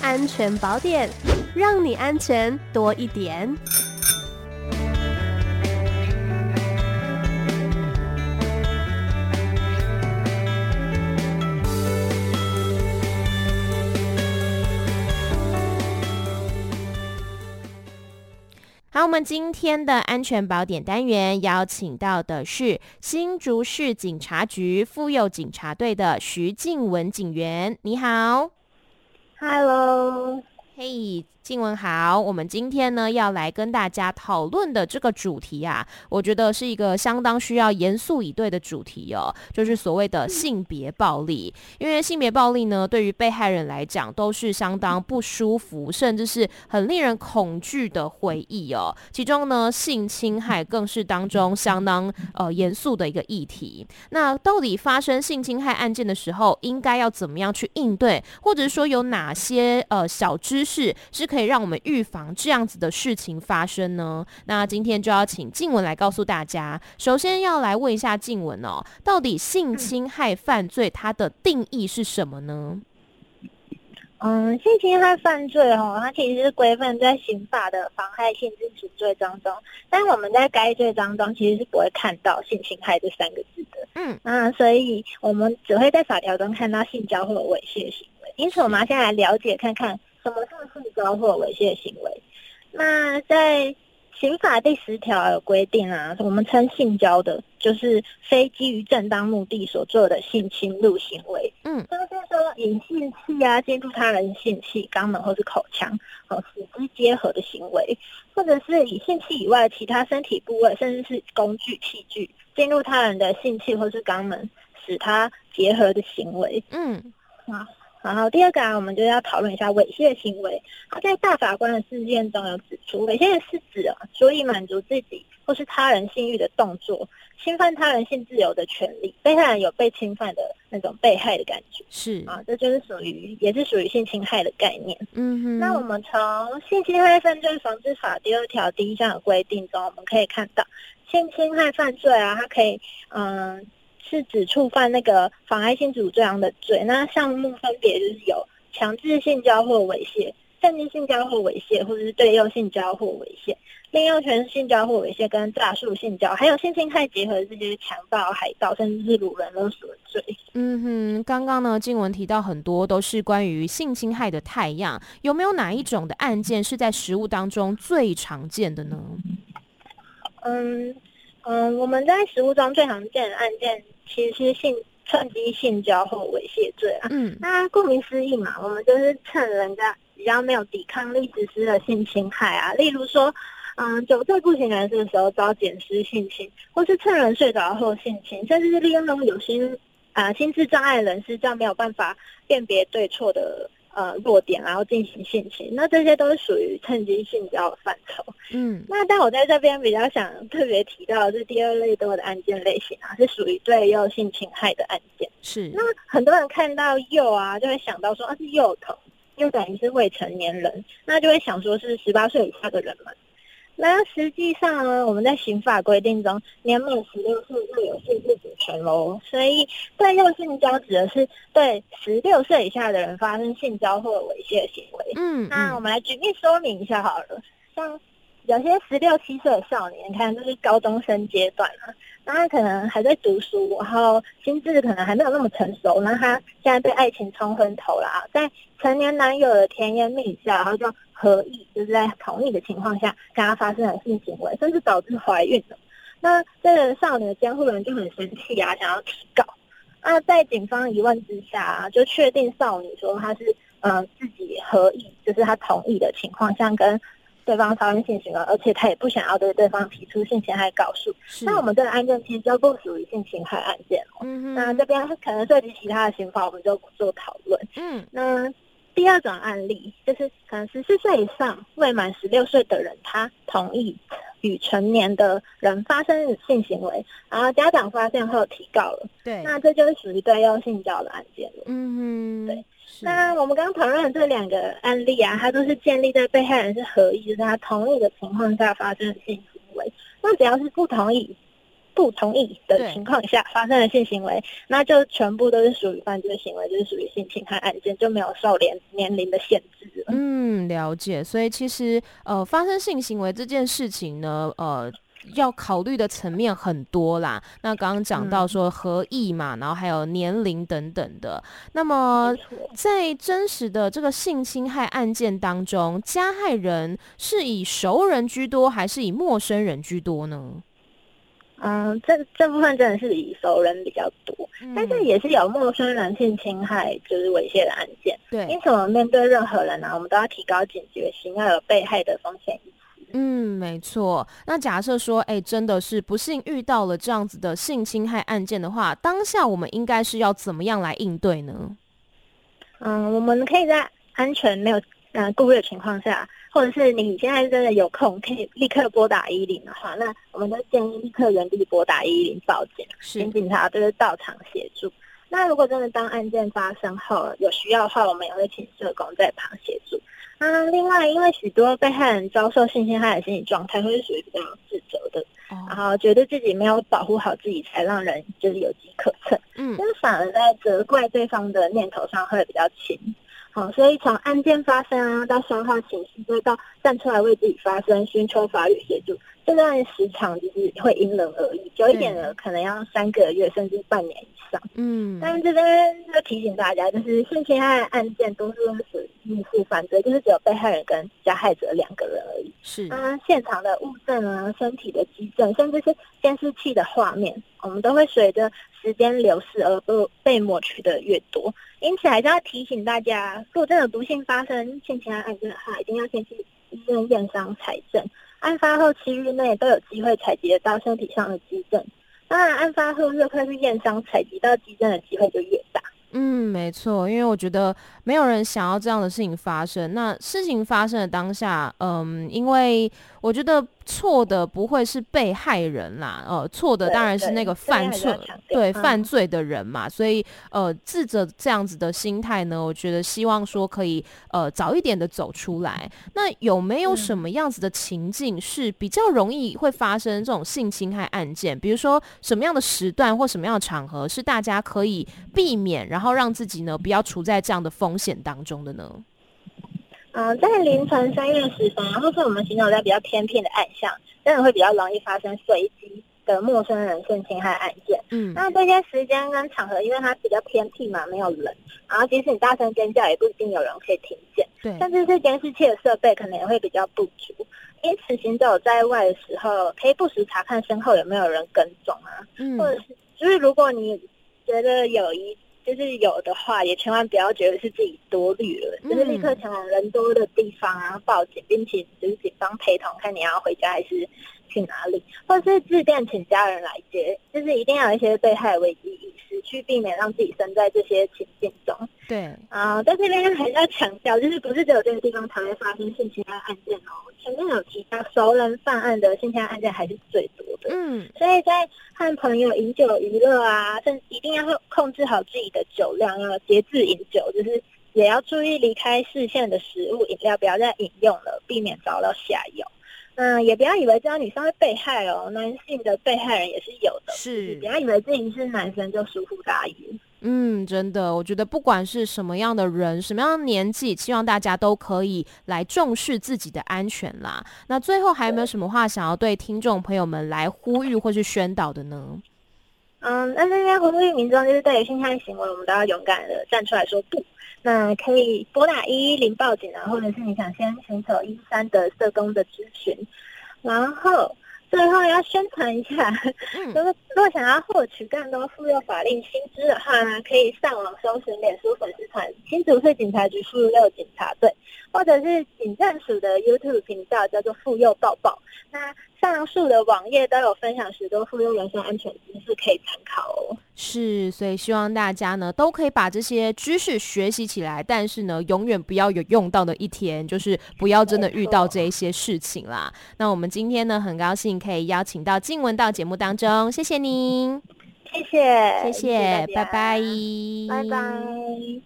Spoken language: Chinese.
安全宝典，让你安全多一点。好，我们今天的安全宝典单元邀请到的是新竹市警察局妇幼警察队的徐静雯警员。你好，Hello，嘿。Hey. 静雯好，我们今天呢要来跟大家讨论的这个主题啊，我觉得是一个相当需要严肃以对的主题哦，就是所谓的性别暴力。因为性别暴力呢，对于被害人来讲都是相当不舒服，甚至是很令人恐惧的回忆哦。其中呢，性侵害更是当中相当呃严肃的一个议题。那到底发生性侵害案件的时候，应该要怎么样去应对，或者说有哪些呃小知识是可以可以让我们预防这样子的事情发生呢？那今天就要请静文来告诉大家。首先要来问一下静文哦，到底性侵害犯罪它的定义是什么呢？嗯，性侵害犯罪哦，它其实是规范在刑法的妨害性之处罪当中，但我们在该罪当中其实是不会看到性侵害这三个字的。嗯，那所以我们只会在法条中看到性交或猥亵行为。因此，我们要先来了解看看。什么是性交或猥亵行为？那在刑法第十条有规定啊，我们称性交的，就是非基于正当目的所做的性侵入行为。嗯，就是说以性器啊进入他人性器、肛门或是口腔，和使之结合的行为，或者是以性器以外其他身体部位，甚至是工具器具进入他人的性器或是肛门，使他结合的行为。嗯，啊。然后第二个啊，我们就要讨论一下猥亵行为。他在大法官的事件中有指出，猥亵是指啊，足以满足自己或是他人性欲的动作，侵犯他人性自由的权利。被害人有被侵犯的那种被害的感觉，是啊，这就是属于，也是属于性侵害的概念。嗯哼。那我们从《性侵害犯罪防治法》第二条第一项的规定中，我们可以看到，性侵害犯罪啊，它可以嗯。是指触犯那个妨害性主这样的罪，那项目分别就是有强制性交或猥亵、趁机性交或猥亵，或者是对诱性交或猥亵、利用权性交或猥亵跟诈术性交，还有性侵害结合的这些强暴、海盗，甚至是掳人勒索罪。嗯哼，刚刚呢，静文提到很多都是关于性侵害的态样，有没有哪一种的案件是在实务当中最常见的呢？嗯嗯，我们在实务中最常见的案件。其实是性趁机性交或猥亵罪啊，嗯，那顾名思义嘛，我们就是趁人家比较没有抵抗力实施的性侵害啊，例如说，嗯，酒醉不省人事的时候遭捡尸性侵，或是趁人睡着后性侵，甚至是利用那种有心啊心智障碍人士这样没有办法辨别对错的。呃，弱点，然后进行性侵，那这些都是属于趁机性交的范畴。嗯，那但我在这边比较想特别提到的是第二类多的案件类型啊，是属于对幼性侵害的案件。是，那很多人看到幼啊，就会想到说啊是幼童，又等于是未成年人，那就会想说是十八岁以下的人们。那实际上呢，我们在刑法规定中，年满十六岁就有性自主权喽。所以，对幼性交指的是对十六岁以下的人发生性交或猥亵的行为。嗯，那我们来举例说明一下好了。像有些十六七岁的少年，你看就是高中生阶段啊，那他可能还在读书，然后心智可能还没有那么成熟，那他现在被爱情冲昏头了啊，在成年男友的甜言蜜语下，然后就。合意就是在同意的情况下跟他发生了性行为，甚至导致怀孕了。那这个少女的监护人就很生气啊，想要提告。那在警方疑问之下啊，就确定少女说她是呃自己合意，就是她同意的情况下跟对方发生性行为，而且她也不想要对对方提出性侵害告诉。那我们这个案件其实就不属于性侵害案件哦。嗯哼。那这边可能涉及其他的刑法，我们就不做讨论。嗯。那。第二种案例就是，可能十四岁以上未满十六岁的人，他同意与成年的人发生性行为，然后家长发现后提告了，对，那这就是属于对幼性交的案件了。嗯哼，对。那我们刚刚讨论的这两个案例啊，它都是建立在被害人是合意，就是他同意的情况下发生的性行为。那只要是不同意，不同意的情况下发生的性行为，那就全部都是属于犯罪行为，就是属于性侵害案件，就没有受年年龄的限制了。嗯，了解。所以其实呃，发生性行为这件事情呢，呃。要考虑的层面很多啦。那刚刚讲到说合意嘛，嗯、然后还有年龄等等的。那么在真实的这个性侵害案件当中，加害人是以熟人居多，还是以陌生人居多呢？嗯，这这部分真的是以熟人比较多，嗯、但是也是有陌生人性侵害就是猥亵的案件。对，因此我们面对任何人呢、啊，我们都要提高警觉性，要有被害的风险。嗯，没错。那假设说，哎，真的是不幸遇到了这样子的性侵害案件的话，当下我们应该是要怎么样来应对呢？嗯，我们可以在安全没有呃顾虑的情况下，或者是你现在真的有空，可以立刻拨打一一零的话，那我们都建议立刻原地拨打一一零报警，请警察就是到场协助。那如果真的当案件发生后有需要的话，我们也会请社工在旁协助。那，另外，因为许多被害人遭受性侵害的心理状态会是属于比较自责的，哦、然后觉得自己没有保护好自己，才让人就是有机可乘，嗯，但是反而在责怪对方的念头上会比较轻。好，所以从案件发生啊，到消化情绪，再到站出来为自己发声，寻求法律协助，这段时长就是会因人而异，久一点的可能要三个月甚至半年以上。嗯，但是这边要提醒大家，就是性侵害案件多数属于密室犯罪，就是只有被害人跟加害者两个人而已。是，那现场的物证啊、身体的迹证，甚至是监视器的画面，我们都会随着时间流逝而被被抹去的越多。因此，还是要提醒大家，如果真的不幸发生性侵案件的话，一定要先去医院验伤采证。案发后七日内都有机会采集得到身体上的迹证。当然，案发后越快去验伤采集到迹证的机会就越大。嗯，没错，因为我觉得没有人想要这样的事情发生。那事情发生的当下，嗯，因为我觉得。错的不会是被害人啦，呃，错的当然是那个犯错对，对犯罪的人嘛，所以呃，自责这样子的心态呢，我觉得希望说可以呃早一点的走出来。那有没有什么样子的情境是比较容易会发生这种性侵害案件？比如说什么样的时段或什么样的场合是大家可以避免，然后让自己呢不要处在这样的风险当中的呢？嗯、呃，在凌晨三月时分，或是我们行走在比较偏僻的暗巷，真的会比较容易发生随机的陌生人性侵害案件。嗯，那这些时间跟场合，因为它比较偏僻嘛，没有人，然后即使你大声尖叫，也不一定有人可以听见。对，甚至是监视器的设备可能也会比较不足，因此行走在外的时候，可以不时查看身后有没有人跟踪啊。嗯，或者是就是如果你觉得有一。就是有的话，也千万不要觉得是自己多虑了，就是立刻前往人多的地方啊，报警，并且就是警方陪同，看你要回家还是去哪里，或者是致电请家人来接，就是一定要有一些被害危机意识，去避免让自己身在这些情境中。对啊，在这边还是要强调，就是不是只有这个地方才会发生性侵害案件哦。前面有提到，熟人犯案的性侵害案件还是最多的。嗯，所以在和朋友饮酒娱乐啊，甚至一定要控制好自己的酒量，要节制饮酒，就是也要注意离开视线的食物、饮料，不要再饮用了，避免遭到下药。嗯，也不要以为这样女生会被害哦，男性的被害人也是有的。是，不要以为自己是男生就疏忽大意。嗯，真的，我觉得不管是什么样的人，什么样的年纪，希望大家都可以来重视自己的安全啦。那最后还有没有什么话想要对听众朋友们来呼吁或是宣导的呢？嗯，那这边呼吁民众就是对于性侵害行为，我们都要勇敢的站出来说不。那可以拨打一一零报警啊，或者是你想先寻求一三的社工的咨询，然后最后要宣传一下，就是若想要获取更多妇幼法令新知的话呢，可以上网搜寻脸书粉丝团新竹市警察局妇幼警察队，或者是警政署的 YouTube 频道叫做妇幼抱抱。那上述的网页都有分享许多妇幼人身安全知识可以参考哦。是，所以希望大家呢都可以把这些知识学习起来，但是呢，永远不要有用到的一天，就是不要真的遇到这一些事情啦。那我们今天呢，很高兴可以邀请到静文到节目当中，谢谢您，谢谢，谢谢，拜拜，拜拜。